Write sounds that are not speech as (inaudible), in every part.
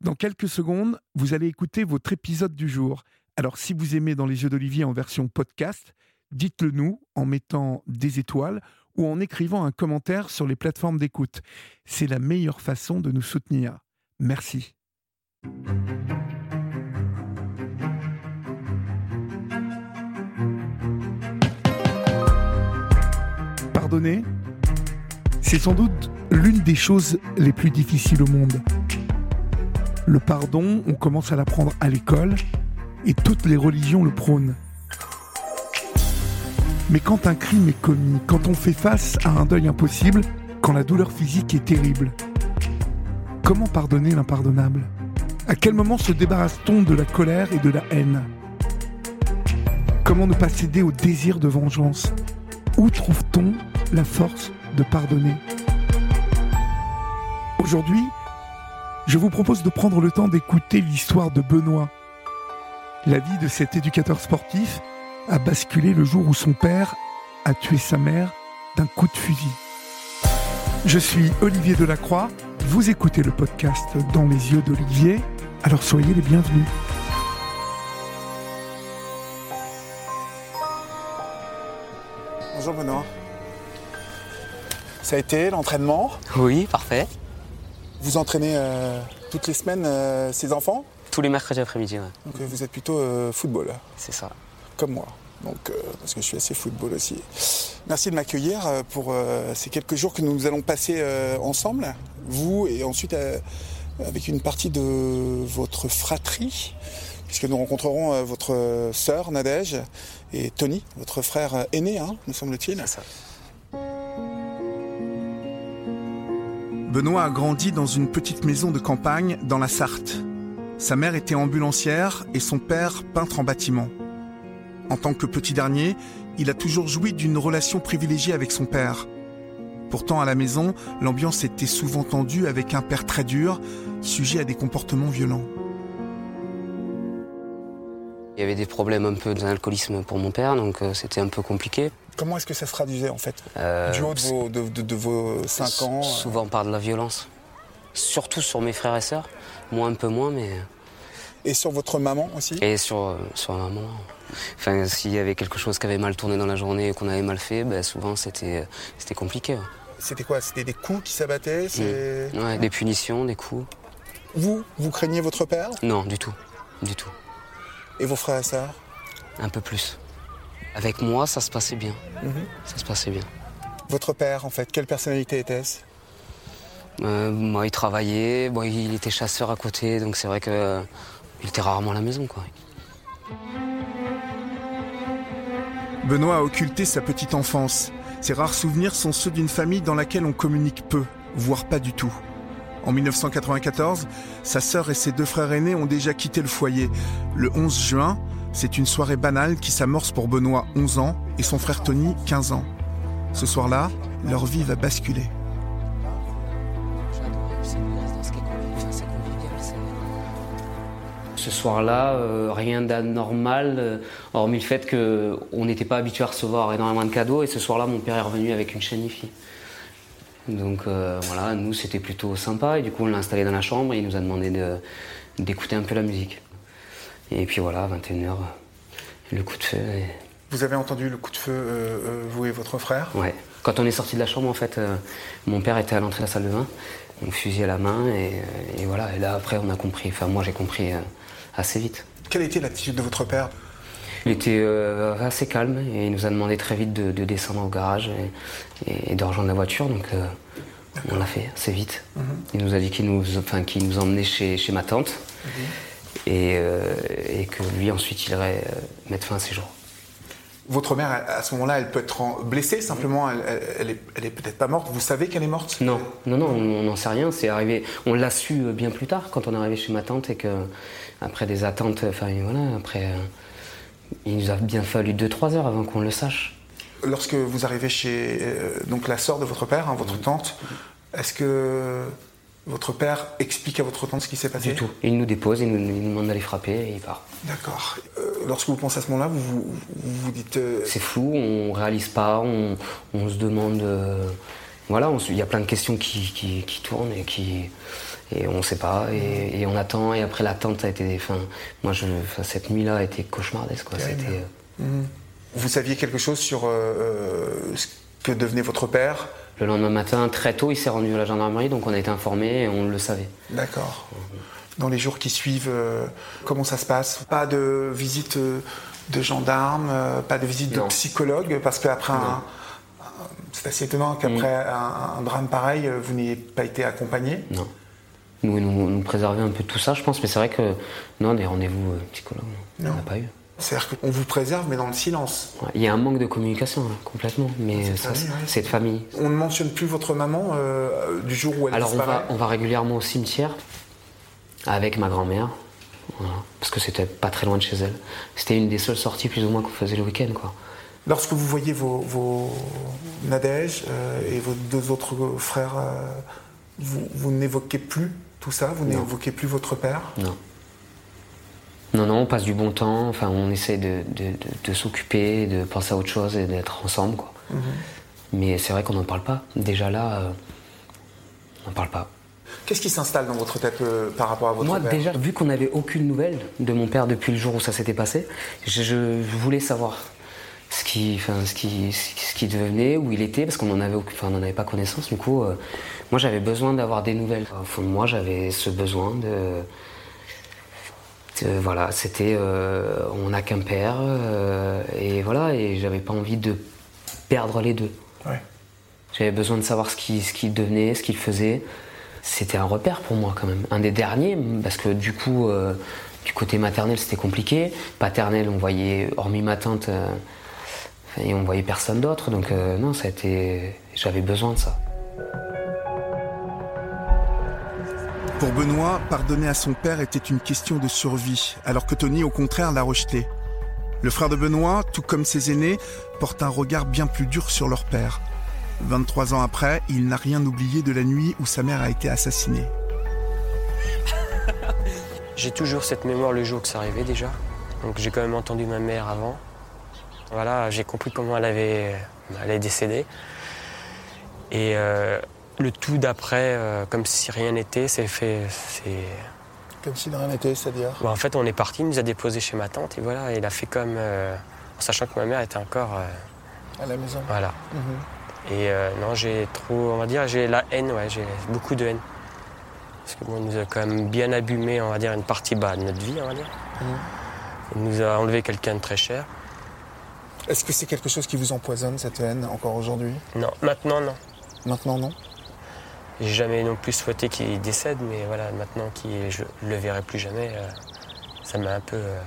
Dans quelques secondes, vous allez écouter votre épisode du jour. Alors si vous aimez dans les yeux d'Olivier en version podcast, dites-le nous en mettant des étoiles ou en écrivant un commentaire sur les plateformes d'écoute. C'est la meilleure façon de nous soutenir. Merci. Pardonner, c'est sans doute l'une des choses les plus difficiles au monde. Le pardon, on commence à l'apprendre à l'école et toutes les religions le prônent. Mais quand un crime est commis, quand on fait face à un deuil impossible, quand la douleur physique est terrible, comment pardonner l'impardonnable? À quel moment se débarrasse-t-on de la colère et de la haine? Comment ne pas céder au désir de vengeance? Où trouve-t-on la force de pardonner? Aujourd'hui, je vous propose de prendre le temps d'écouter l'histoire de Benoît. La vie de cet éducateur sportif a basculé le jour où son père a tué sa mère d'un coup de fusil. Je suis Olivier Delacroix, vous écoutez le podcast Dans les yeux d'Olivier, alors soyez les bienvenus. Bonjour Benoît. Ça a été l'entraînement? Oui, parfait. Vous entraînez euh, toutes les semaines euh, ces enfants? Tous les mercredis après-midi, ouais. Donc euh, vous êtes plutôt football, c'est ça. comme moi. Donc, parce que je suis assez football aussi. Merci de m'accueillir pour ces quelques jours que nous allons passer ensemble, vous et ensuite avec une partie de votre fratrie, puisque nous rencontrerons votre sœur Nadège et Tony, votre frère aîné, hein, me semble-t-il. C'est ça. Benoît a grandi dans une petite maison de campagne dans la Sarthe. Sa mère était ambulancière et son père peintre en bâtiment. En tant que petit dernier, il a toujours joui d'une relation privilégiée avec son père. Pourtant, à la maison, l'ambiance était souvent tendue avec un père très dur, sujet à des comportements violents. Il y avait des problèmes un peu d'alcoolisme pour mon père, donc euh, c'était un peu compliqué. Comment est-ce que ça se traduisait en fait Euh, Du haut de vos, de, de- de vos 5 ans euh, Souvent par de la violence. Surtout sur mes frères et sœurs. Moi un peu moins, mais. Et sur votre maman aussi? Et sur, euh, sur ma maman. Enfin, s'il y avait quelque chose qui avait mal tourné dans la journée et qu'on avait mal fait, ben, souvent c'était compliqué. C'était quoi? C'était des coups qui s'abattaient c'est- Ouais, des punitions, des coups. Vous, vous craignez votre père? Non, du tout. Du tout. et vos frères et sœurs? Un peu plus. Avec moi, ça se passait bien. Mhm. Ça se passait bien. Votre père, en fait, quelle personnalité était-ce? Euh, il travaillait, bon, il était chasseur à côté, donc c'est vrai que euh, il était rarement à la maison, quoi. Benoît a occulté sa petite enfance. Ses rares souvenirs sont ceux d'une famille dans laquelle on communique peu, voire pas du tout. En 1994, sa sœur et ses deux frères aînés ont déjà quitté le foyer. Le 11 juin, c'est une soirée banale qui s'amorce pour Benoît, 11 ans, et son frère Tony, 15 ans. Ce soir-là, leur vie va basculer. Ce soir-là, euh, rien d'anormal, euh, hormis le fait qu'on n'était pas habitué à recevoir énormément de cadeaux. Et ce soir-là, mon père est revenu avec une chaîne. Donc euh, voilà, nous, c'était plutôt sympa. Et du coup, on l'a installé dans la chambre et il nous a demandé de- d'écouter un peu la musique. Et puis voilà, 21h, le coup de feu. et- Vous avez entendu le coup de feu, euh, euh, vous et votre frère? Ouais. Quand on est sorti de la chambre, en fait, euh, mon père était à l'entrée de la salle de bain, donc fusil à la main, et, et voilà. Et là, après, on a compris, enfin, moi, j'ai compris euh, assez vite. Quelle était l'attitude de votre père? Il était assez calme et il nous a demandé très vite de, de descendre au garage et, de rejoindre la voiture, donc on l'a fait assez vite. Il nous a dit qu'il nous, enfin, qu'il nous emmenait chez, chez ma tante et, euh, et que lui, ensuite, il irait euh, mettre fin à ses jours. Votre mère, à ce moment-là, elle peut être blessée, simplement, elle, elle- est, peut-être pas morte. Vous savez qu'elle est morte? Non, non, non, on n'en sait rien. C'est arrivé. On l'a su euh, bien plus tard quand on est arrivé chez ma tante et que après des attentes, enfin voilà, après, il nous a bien fallu 2-3 heures avant qu'on le sache. Lorsque vous arrivez chez donc la sœur de votre père, hein, votre tante, est-ce que votre père explique à votre tante ce qui s'est passé Du tout. Il nous dépose, il nous, il nous demande d'aller frapper et il part. D'accord. Euh, lorsque vous pensez à ce moment-là, vous vous, dites. euh, C'est flou, on réalise pas, on, on se demande. euh, voilà, il y a plein de questions qui, qui- qui tournent et qui, Et on ne sait pas, et, on attend, et après l'attente a été. Enfin, moi, je, cette nuit-là a été cauchemardesque. Quoi. C'était, mhm. Vous saviez quelque chose sur ce que devenait votre père? Le lendemain matin, très tôt, il s'est rendu à la gendarmerie, donc on a été informés et on le savait. D'accord. Dans les jours qui suivent, comment ça se passe? Pas de visite de gendarmes, pas de visite de psychologue, parce qu'après un c'est assez étonnant qu'après mm. un, drame pareil, euh, vous n'ayez pas été accompagné. Non. Nous, nous, nous préserver un peu de tout ça, je pense, mais c'est vrai que non, des rendez-vous euh, psychologues, on n'a pas eu. C'est-à-dire qu'on vous préserve, mais dans le silence. Il y a un manque de communication, hein, complètement. Mais c'est de famille. On ne mentionne plus votre maman euh, du jour où elle Alors on va, on va régulièrement au cimetière avec ma grand-mère, parce que c'était pas très loin de chez elle. C'était une des seules sorties plus ou moins qu'on faisait le week-end, quoi. Lorsque vous voyez vos, vos Nadège euh, et vos deux autres frères, euh, vous, n'évoquez plus tout ça? Vous n'évoquez plus votre père? Non. Non, non, on passe du bon temps, enfin, on essaie de, de, s'occuper, de penser à autre chose et d'être ensemble. Quoi. Mhm. Mais c'est vrai qu'on n'en parle pas. Déjà là, euh, on n'en parle pas. Qu'est-ce qui s'installe dans votre tête par rapport à votre père Moi, déjà, vu qu'on n'avait aucune nouvelle de mon père depuis le jour où ça s'était passé, je voulais savoir ce qui, enfin, ce qui, ce qui devenait, où il était, parce qu'on n'en avait, enfin, on avait pas connaissance. Du coup, euh, moi, j'avais besoin d'avoir des nouvelles. Au fond de moi, j'avais ce besoin de, voilà, c'était, euh, on n'a qu'un père, euh, et voilà, et j'avais pas envie de perdre les deux. J'avais besoin de savoir ce qu'il ce devenait, ce qu'il faisait. C'était un repère pour moi quand même, un des derniers, parce que du coup, du côté maternel, c'était compliqué. Paternel, on voyait, hormis ma tante et on voyait personne d'autre, donc euh, non, ça a été... j'avais besoin de ça. Pour Benoît, pardonner à son père était une question de survie, alors que Tony, au contraire, l'a rejeté. Le frère de Benoît, tout comme ses aînés, porte un regard bien plus dur sur leur père. 23 ans après, il n'a rien oublié de la nuit où sa mère a été assassinée. (laughs) J'ai toujours cette mémoire le jour que ça arrivait déjà. Donc j'ai quand même entendu ma mère avant. Voilà, j'ai compris comment elle avait, elle est décédée. Et euh, le tout d'après, euh, comme si rien n'était, c'est fait. Comme si rien n'était, c'est-à-dire bah, En fait, on est parti, il nous a déposé chez ma tante et voilà, il a fait comme. Euh, en sachant que ma mère était encore. à la maison Voilà. Mhm. Et non, j'ai trop. On va dire, j'ai la haine, ouais, j'ai beaucoup de haine. Parce que nous a quand même bien abîmé, on va dire, une partie bas de notre vie, on va dire. Mhm. Il nous a enlevé quelqu'un de très cher. Est-ce que c'est quelque chose qui vous empoisonne, cette haine, encore aujourd'hui? Non, maintenant non. Maintenant non? J'ai jamais non plus souhaité qu'il décède, mais voilà, maintenant que je le verrai plus jamais, euh, ça m'a un peu... Euh,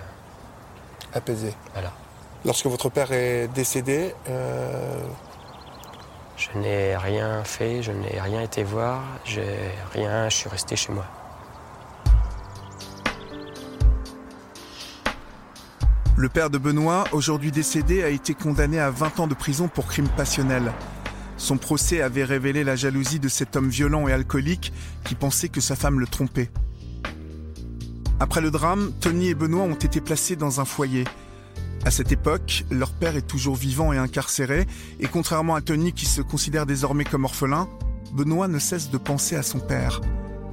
Apaisé. Voilà. Lorsque votre père est décédé, euh, Je n'ai rien fait, je n'ai rien été voir, j'ai rien, je suis resté chez moi. Le père de Benoît, aujourd'hui décédé, a été condamné à 20 ans de prison pour crime passionnel. Son procès avait révélé la jalousie de cet homme violent et alcoolique qui pensait que sa femme le trompait. Après le drame, Tony et Benoît ont été placés dans un foyer. À cette époque, leur père est toujours vivant et incarcéré, et contrairement à Tony qui se considère désormais comme orphelin, Benoît ne cesse de penser à son père.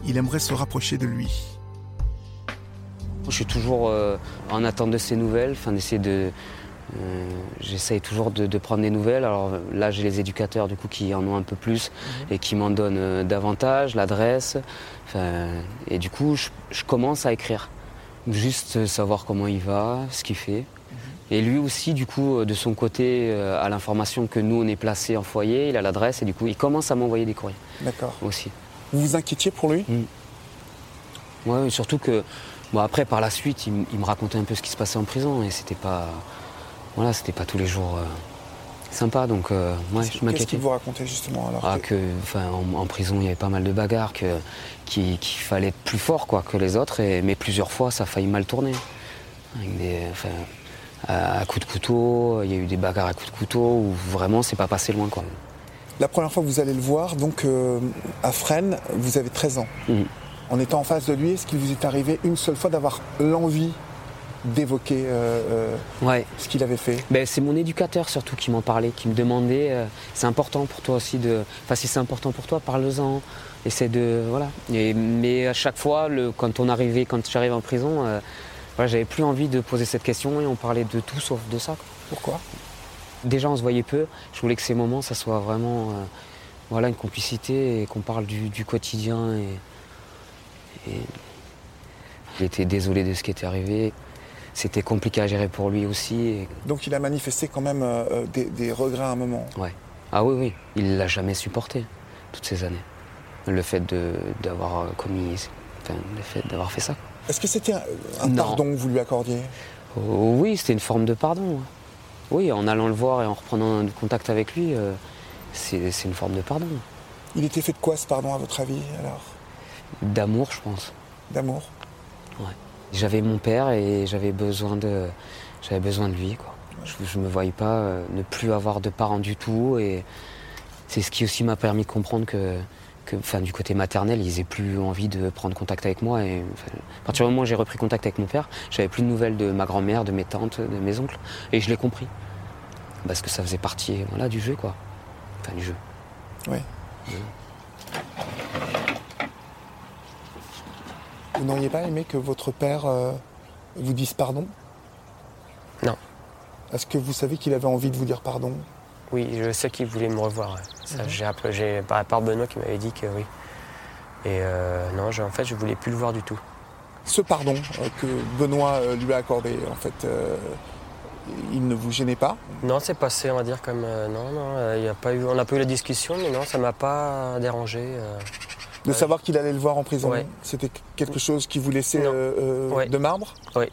Il aimerait se rapprocher de lui. Je suis toujours euh, en attente de ces nouvelles, enfin d'essayer de. Euh, j'essaye toujours de, prendre des nouvelles. Alors là, j'ai les éducateurs du coup qui en ont un peu plus mhm. et qui m'en donnent euh, davantage, l'adresse. et du coup, je, commence à écrire. Juste savoir comment il va, ce qu'il fait. Mhm. Et lui aussi, du coup, de son côté, à l'information que nous, on est placé en foyer, il a l'adresse et du coup, il commence à m'envoyer des courriers. D'accord. Aussi. Vous vous inquiétiez pour lui? Mmh. Oui, surtout que Bon, après, par la suite, il, me racontait un peu ce qui se passait en prison et c'était pas. Voilà, c'était pas tous les jours euh, sympa, donc euh, moi, je m'inquiétais. Qu'est-ce qu'il vous racontait justement alors ah, que, en, prison, il y avait pas mal de bagarres, qu'il fallait être plus fort quoi, que les autres, et, mais plusieurs fois, ça a failli mal tourner. Avec des, à, coups de couteau, il y a eu des bagarres à coups de couteau où vraiment, c'est pas passé loin. Quoi. La première fois que vous allez le voir, donc euh, à Fresnes, vous avez 13 ans. Mmh en étant en face de lui, est-ce qu'il vous est arrivé une seule fois d'avoir l'envie d'évoquer euh, Ouais. ce qu'il avait fait Ben, c'est mon éducateur surtout qui m'en parlait, qui me demandait euh, c'est important pour toi aussi de. Enfin, si c'est important pour toi, parle-en. Essaie de. Voilà. Et- mais à chaque fois, le, quand on arrivait, quand j'arrivais en prison, euh, voilà, j'avais plus envie de poser cette question et on parlait de tout sauf de ça. quoi. Pourquoi? Déjà, on se voyait peu. Je voulais que ces moments, ça soit vraiment euh, voilà, une complicité et qu'on parle du, du quotidien. Et, était désolé de ce qui était arrivé. C'était compliqué à gérer pour lui aussi. et- Donc il a manifesté quand même euh, euh, des, des regrets à un moment. Ouais. Ah oui, oui. Il l'a jamais supporté toutes ces années. Le fait de- d'avoir commis, enfin, le fait d'avoir fait ça. Est-ce que c'était un, pardon que vous lui accordiez? Oh, oui, c'était une forme de pardon. ouais. Oui, en allant le voir et en reprenant contact avec lui, euh, c'est c'est une forme de pardon. Il était fait de quoi ce pardon à votre avis alors? D'amour, je pense. D'amour? J'avais mon père et j'avais besoin de, j'avais besoin de lui. Quoi. Je ne me voyais pas euh, ne plus avoir de parents du tout. Et c'est ce qui aussi m'a permis de comprendre que, que enfin, du côté maternel, ils n'avaient plus envie de prendre contact avec moi. Et, enfin, à partir du moment où j'ai repris contact avec mon père, j'avais plus de nouvelles de ma grand-mère, de mes tantes, de mes oncles. Et je l'ai compris. Parce que ça faisait partie voilà, du jeu. quoi. Enfin, du jeu. Oui. Vous n'auriez pas aimé que votre père euh, vous dise pardon? Non. Est-ce que vous savez qu'il avait envie de vous dire pardon? Oui, je sais qu'il voulait me revoir. Ça, j'ai par part Benoît qui m'avait dit que oui. Et euh, non, en fait, je voulais plus le voir du tout. Ce pardon euh, que Benoît lui a accordé, en fait, il ne vous gênait pas? Non, c'est passé, on va dire comme non, non. il y a pas eu, on a pas eu la discussion, mais non, ça m'a pas dérangé. De savoir qu'il allait le voir en prison Ouais. C'était quelque chose qui vous laissait euh, euh, Ouais. de marbre Oui,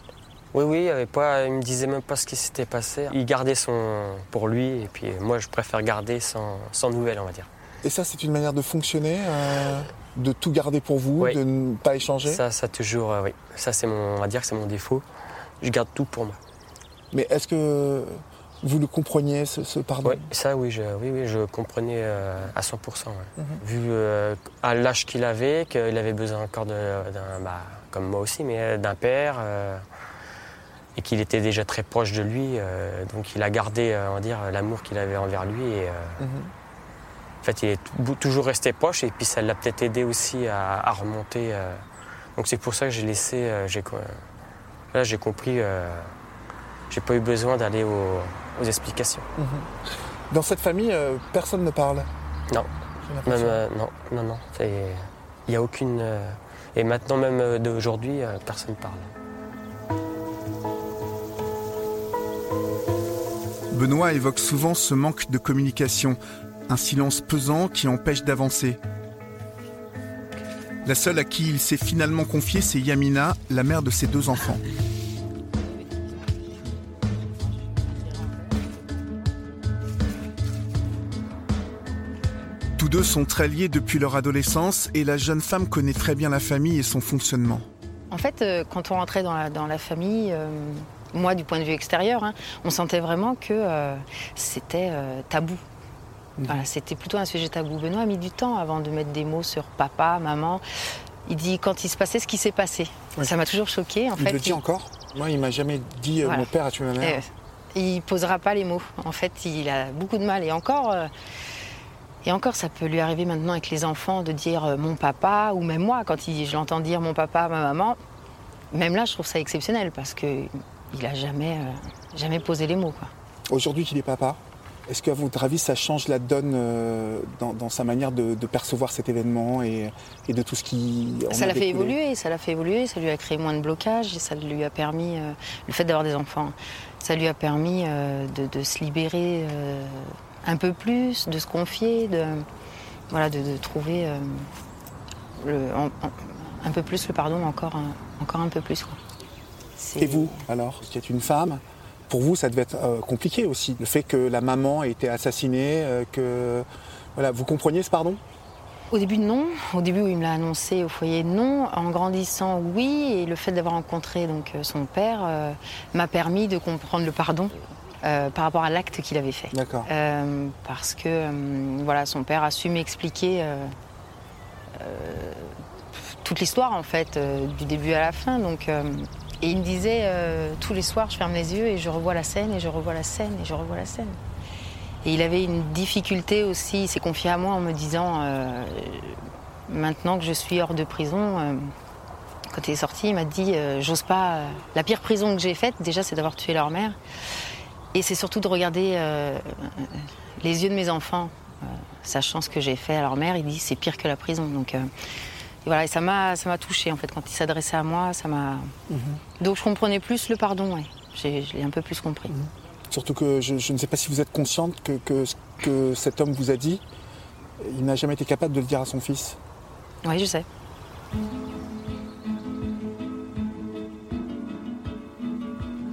oui, il, y avait pas, il me disait même pas ce qui s'était passé. Il gardait son pour lui, et puis moi, je préfère garder sans, sans nouvelles, on va dire. Et ça, c'est une manière de fonctionner, euh, de tout garder pour vous, Oui. de ne pas échanger Ça, ça toujours, euh, oui. Ça, c'est mon, on va dire que c'est mon défaut. Je garde tout pour moi. Mais est-ce que vous le compreniez, ce, ce pardon Oui, ça, oui, je, oui, oui, je comprenais euh, à 100%. ouais. Mhm. Vu euh, à l'âge qu'il avait, qu'il avait besoin encore d'un, bah, comme moi aussi, mais euh, d'un père, euh, et qu'il était déjà très proche de lui, donc il a gardé, on va dire, l'amour qu'il avait envers lui. Et, Mhm. en fait, il est tou- toujours resté proche, et puis ça l'a peut-être aidé aussi à, à remonter. donc c'est pour ça que j'ai laissé, j'ai, là j'ai compris, j'ai pas eu besoin d'aller aux- aux explications. Dans cette famille, euh, personne ne parle Non. Même, euh, non, non, non. Il n'y a aucune. euh, et maintenant, même euh, d'aujourd'hui, euh, personne ne parle. Benoît évoque souvent ce manque de communication, un silence pesant qui empêche d'avancer. La seule à qui il s'est finalement confié, c'est Yamina, la mère de ses deux enfants. Tous deux sont très liés depuis leur adolescence et la jeune femme connaît très bien la famille et son fonctionnement. En fait, euh, quand on rentrait dans la, dans la famille, euh, moi, du point de vue extérieur, hein, on sentait vraiment que euh, c'était euh, tabou. Voilà, c'était plutôt un sujet tabou. Benoît a mis du temps avant de mettre des mots sur papa, maman. Il dit quand il se passait ce qui s'est passé. Oui. Ça m'a toujours choqué. En Il fait, le dit encore Moi, il m'a jamais dit euh, Voilà. mon père a tué ma mère. Euh, il posera pas les mots. En fait, il a beaucoup de mal. Et encore, euh, et encore, ça peut lui arriver maintenant avec les enfants de dire euh, mon papa ou même moi quand il, je l'entends dire mon papa, ma maman. Même là, je trouve ça exceptionnel parce que il a jamais, euh, jamais posé les mots. Aujourd'hui qu'il est papa, est-ce qu'à votre avis, ça change la donne euh, dans, dans sa manière de, de percevoir cet événement et, et de tout ce qui en ça l'a fait évoluer, ça l'a fait évoluer, ça lui a créé moins de blocage et ça lui a permis, euh, le fait d'avoir des enfants, ça lui a permis de, de se libérer un peu plus, de se confier, de, voilà, de, de trouver euh, le- en- en- un peu plus le pardon, encore un, encore un peu plus. quoi. Et vous, alors, qui êtes une femme, pour vous, ça devait être euh, compliqué aussi. Le fait que la maman ait été assassinée, euh, que. Voilà, vous compreniez ce pardon? Au début, non. Au début, où il me l'a annoncé au foyer, non. En grandissant, oui. Et le fait d'avoir rencontré donc, euh, son père euh, m'a permis de comprendre le pardon euh, par rapport à l'acte qu'il avait fait. D'accord. Euh, parce que euh, voilà, son père a su m'expliquer toute l'histoire, en fait, du début à la fin. Donc, Et il me disait, tous les soirs, je ferme les yeux et je revois la scène, et je revois la scène, et je revois la scène. Et il avait une difficulté aussi, il s'est confié à moi en me disant, maintenant que je suis hors de prison, quand il est sorti, il m'a dit, euh, j'ose pas, la pire prison que j'ai faite, déjà, c'est d'avoir tué leur mère. Et c'est surtout de regarder euh, les yeux de mes enfants, euh, sachant ce que j'ai fait à leur mère. Il dit, c'est pire que la prison. Donc, euh, et voilà, et ça m'a, ça m'a touché en fait quand il s'adressait à moi. Ça m'a. Donc je comprenais plus le pardon. Ouais. Je l'ai un peu plus compris. Surtout que je, je ne sais pas si vous êtes consciente que, que ce que cet homme vous a dit, il n'a jamais été capable de le dire à son fils. Oui, je sais.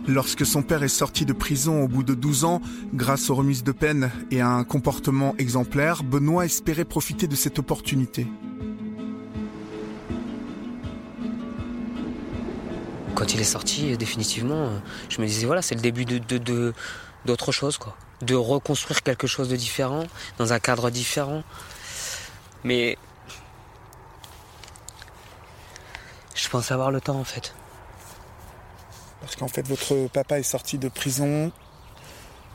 Lorsque son père est sorti de prison au bout de 12 ans, grâce aux remises de peine et à un comportement exemplaire, Benoît espérait profiter de cette opportunité. Quand il est sorti, définitivement, je me disais voilà, c'est le début de- d'autre chose, quoi. De reconstruire quelque chose de différent, dans un cadre différent. Mais. Je pense avoir le temps, en fait. Parce qu'en fait, votre papa est sorti de prison,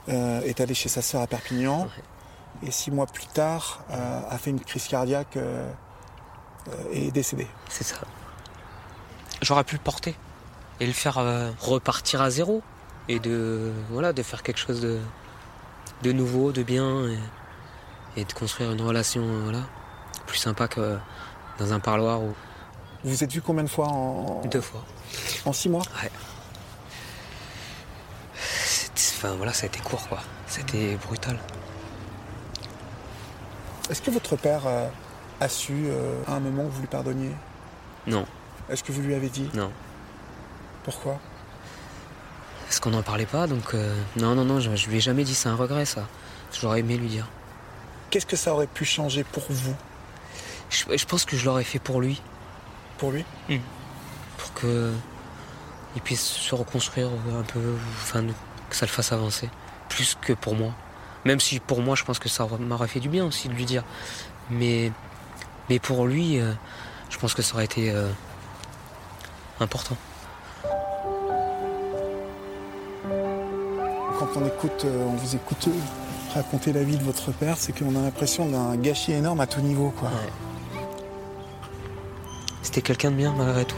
euh, est allé chez sa sœur à Perpignan, et six mois plus tard, euh, a fait une crise cardiaque euh, et est décédé. C'est ça. J'aurais pu le porter et le faire repartir à zéro et de voilà de faire quelque chose de de nouveau, de bien et, et de construire une relation voilà plus sympa que dans un parloir ou Vous vous êtes vu combien de fois en, deux fois. en six mois? Enfin voilà, ça a été court quoi. C'était brutal. Est-ce que votre père euh, a su euh, à un moment que vous lui pardonniez? Non, Est-ce que vous lui avez dit? Non. Pourquoi? Parce qu'on n'en parlait pas donc euh, non non non, je, je lui ai jamais dit c'est un regret ça. J'aurais aimé lui dire. Qu'est-ce que ça aurait pu changer pour vous, Je, je pense que je l'aurais fait pour lui. pour lui? Pour que il puisse se reconstruire un peu, enfin que ça le fasse avancer, plus que pour moi. Même si pour moi, je pense que ça m'aurait fait du bien aussi de lui dire, mais mais pour lui, euh, je pense que ça aurait été euh, important. Quand on écoute, euh, on vous écoute raconter la vie de votre père, c'est qu'on a l'impression d'un gâchis énorme à tout niveau, quoi. Ouais. C'était quelqu'un de bien malgré tout.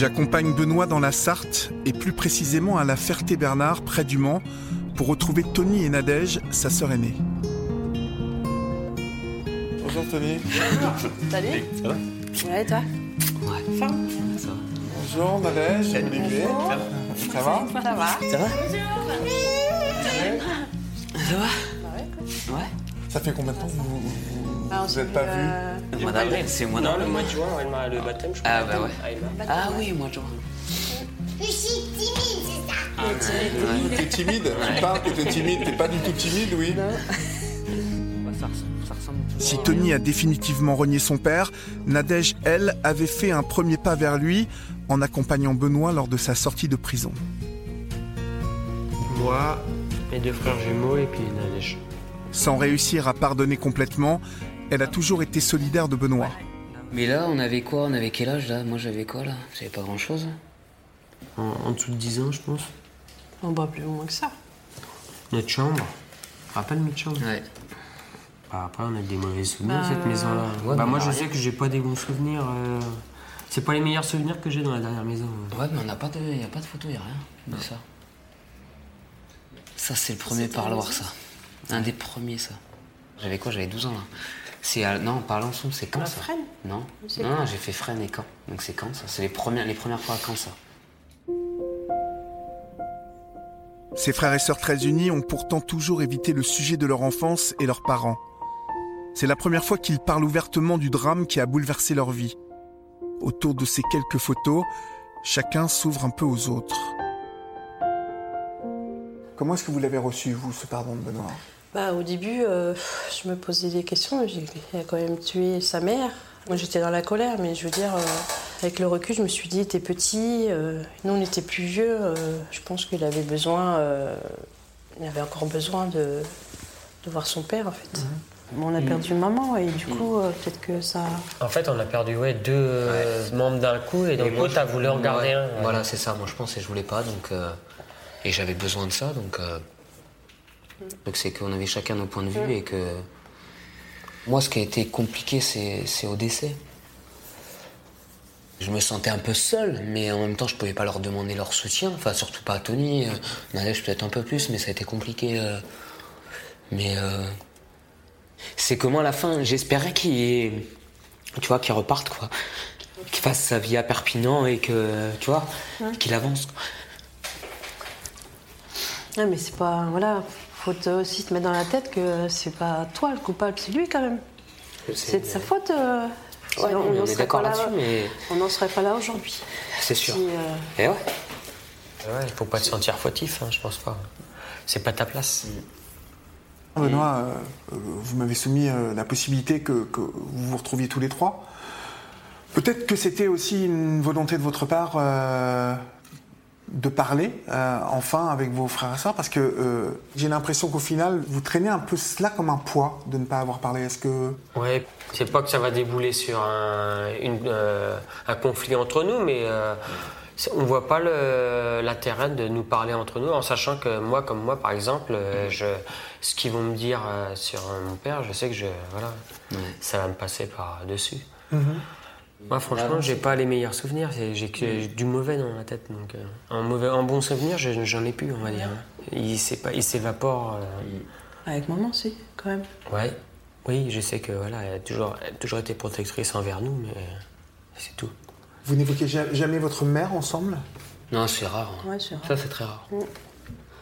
J'accompagne Benoît dans la Sarthe et plus précisément à la Ferté-Bernard, près du Mans, pour retrouver Tony et Nadège, sa sœur aînée. Bonjour Tony. Salut. Ouais, toi Bonjour Nadège. Olivier. Ça va Ça va Ça va Ça va Ça fait combien de temps que vous- Ah, vous s'est êtes vu, pas euh, Le mois d'avril, c'est le mois Non, le mois de juin, elle m'a le baptême, je crois. Ah bah ouais. Ah, Ah oui, mois de juin. T'es timide Tu parles que t'es timide, t'es pas du tout timide, oui Ça ressemble, ça ressemble toujours Si Tony a définitivement renié son père, Nadège, elle, avait fait un premier pas vers lui en accompagnant Benoît lors de sa sortie de prison. Moi, mes deux frères jumeaux et puis Nadège. Sans réussir à pardonner complètement, elle a toujours été solidaire de Benoît. Mais là, on avait quoi? On avait quel âge là? Moi j'avais quoi là? J'avais pas grand chose. En, en dessous de 10 ans, je pense. On boit plus ou moins que ça. Notre chambre. Rappelle notre chambre? Ouais. Bah, après, on a des mauvais souvenirs, Bah, cette maison-là. ouais, bah, mais moi, je rien. sais que j'ai pas des bons souvenirs. euh, C'est pas les meilleurs souvenirs que j'ai dans la dernière maison. Ouais, mais on n'a pas de, y a pas de photo, y a rien de ça. Ça, c'est le premier parloir, ça. Un des premiers, ça. J'avais quoi? J'avais 12 ans, là. C'est à- non, c'est quand ça Fresnes Non, non, quand j'ai fait Fresnes et Caen. Donc c'est quand ça C'est les premières, les premières fois à Caen, ça. Ses frères et sœurs très unis ont pourtant toujours évité le sujet de leur enfance et leurs parents. C'est la première fois qu'ils parlent ouvertement du drame qui a bouleversé leur vie. Autour de ces quelques photos, chacun s'ouvre un peu aux autres. Comment est-ce que vous l'avez reçu, vous, ce pardon de Benoît? Bah, au début, euh, je me posais des questions. Il a quand même tué sa mère. Moi, j'étais dans la colère, mais je veux dire, euh, avec le recul, je me suis dit, il était petit, euh, nous, on était plus vieux. euh, je pense qu'il avait besoin euh, il avait encore besoin de, de voir son père en fait. On a perdu maman et du coup, euh, peut-être que ça. En fait, on a perdu ouais, deux euh, membres d'un coup et donc l'autre a voulu en garder un. Voilà, c'est ça. Moi, je pense et je voulais pas, donc euh, et j'avais besoin de ça, donc euh, donc c'est qu'on avait chacun nos points de vue et que moi, ce qui a été compliqué, c'est au décès. Je me sentais un peu seul, mais en même temps, je pouvais pas leur demander leur soutien. Enfin, surtout pas à Tony. Euh, Nadège peut-être un peu plus, mais ça a été compliqué. euh. Mais euh, c'est que moi, à la fin, j'espérais qu'il ait- tu vois, qu'il reparte, quoi. Qu'il fasse sa vie à Perpignan et que, tu vois, qu'il avance. Ouais, mais c'est pas. Voilà, faut aussi te mettre dans la tête que c'est pas toi le coupable, c'est lui quand même. C'est de sa faute. euh, Ouais, non, n'en on est serait d'accord pas là- là-dessus, mais On n'en serait pas là aujourd'hui. c'est sûr. Si, euh, Et ouais. Ouais, il faut pas te sentir fautif, hein, je pense pas. C'est pas ta place. Benoît, euh, euh, vous m'avez soumis euh, la possibilité que, que vous vous retrouviez tous les trois. Peut-être que c'était aussi une volonté de votre part euh, de parler euh, enfin avec vos frères et sœurs, parce que euh, j'ai l'impression qu'au final, vous traînez un peu cela comme un poids de ne pas avoir parlé. Est-ce que Ouais, c'est pas que ça va débouler sur un, une, euh, un conflit entre nous, mais euh, on voit pas le- l'intérêt de nous parler entre nous, en sachant que moi, comme moi, par exemple, euh, je, ce qu'ils vont me dire euh, sur euh, mon père, je sais que je, voilà, ça va me passer par dessus. Moi, franchement, j'ai pas les meilleurs souvenirs. J'ai que j'ai du mauvais dans la tête, donc euh, un mauvais, un bon souvenir, je- j'en ai plus, on va dire. Il s'évapore. euh, Avec maman, si, quand même. Ouais, oui, je sais que voilà, elle a toujours, elle a toujours été protectrice envers nous, mais c'est tout. vous n'évoquez ja- jamais votre mère ensemble? Non, c'est rare. hein. Ouais, c'est rare. Ça, c'est très rare.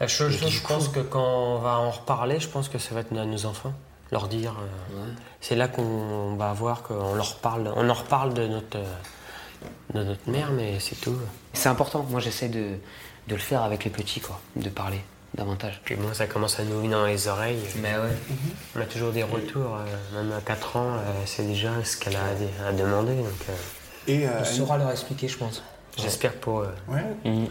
La chose, je pense que quand on va en reparler, je pense que ça va être à nos enfants, leur dire. euh, C'est là qu'on va voir qu'on leur parle, on en reparle de notre, de notre mère, mais c'est tout. C'est important. Moi, j'essaie de, de le faire avec les petits, quoi. De parler davantage. Puis moi, ça commence à nous venir dans les oreilles. Mais ouais. On a toujours des retours, euh, même à 4 ans, euh, c'est déjà ce qu'elle a à, demander. Donc, euh, Et euh, On saura leur expliquer, je pense. j'espère pour eux. ouais, très bien.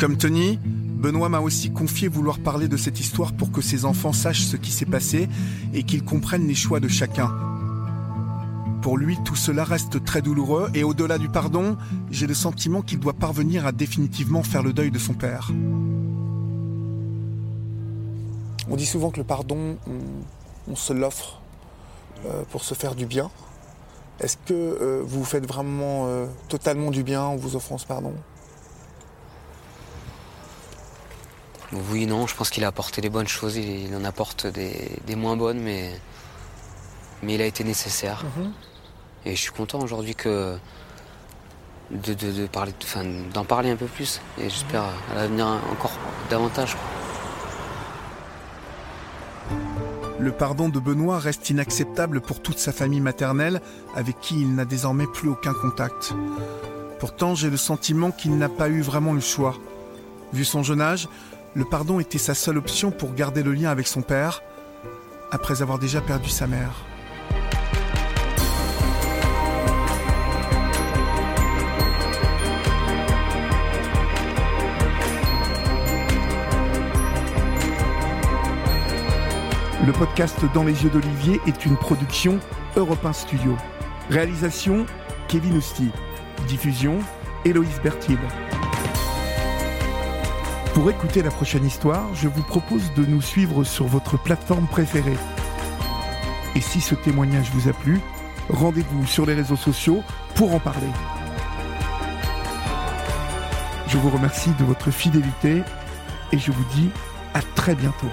Comme Tony, Benoît m'a aussi confié vouloir parler de cette histoire pour que ses enfants sachent ce qui s'est passé et qu'ils comprennent les choix de chacun. Pour lui, tout cela reste très douloureux et au-delà du pardon, j'ai le sentiment qu'il doit parvenir à définitivement faire le deuil de son père. On dit souvent que le pardon, on, se l'offre euh, pour se faire du bien. Est-ce que euh, vous faites vraiment euh, totalement du bien en vous offrant ce pardon? Oui, non, je pense qu'il a apporté des bonnes choses. Il, il en apporte des, des moins bonnes, mais, mais il a été nécessaire. Et je suis content aujourd'hui que de, de- de parler, enfin, d'en parler un peu plus. Et j'espère à l'avenir encore davantage. quoi. Le pardon de Benoît reste inacceptable pour toute sa famille maternelle, avec qui il n'a désormais plus aucun contact. Pourtant, j'ai le sentiment qu'il n'a pas eu vraiment le choix. Vu son jeune âge, le pardon était sa seule option pour garder le lien avec son père, après avoir déjà perdu sa mère. Le podcast Dans les yeux d'Olivier est une production Europe 1 Studio. Réalisation Kevin Ousti. Diffusion Héloïse Bertil. Pour écouter la prochaine histoire, je vous propose de nous suivre sur votre plateforme préférée. Et si ce témoignage vous a plu, rendez-vous sur les réseaux sociaux pour en parler. Je vous remercie de votre fidélité et je vous dis à très bientôt.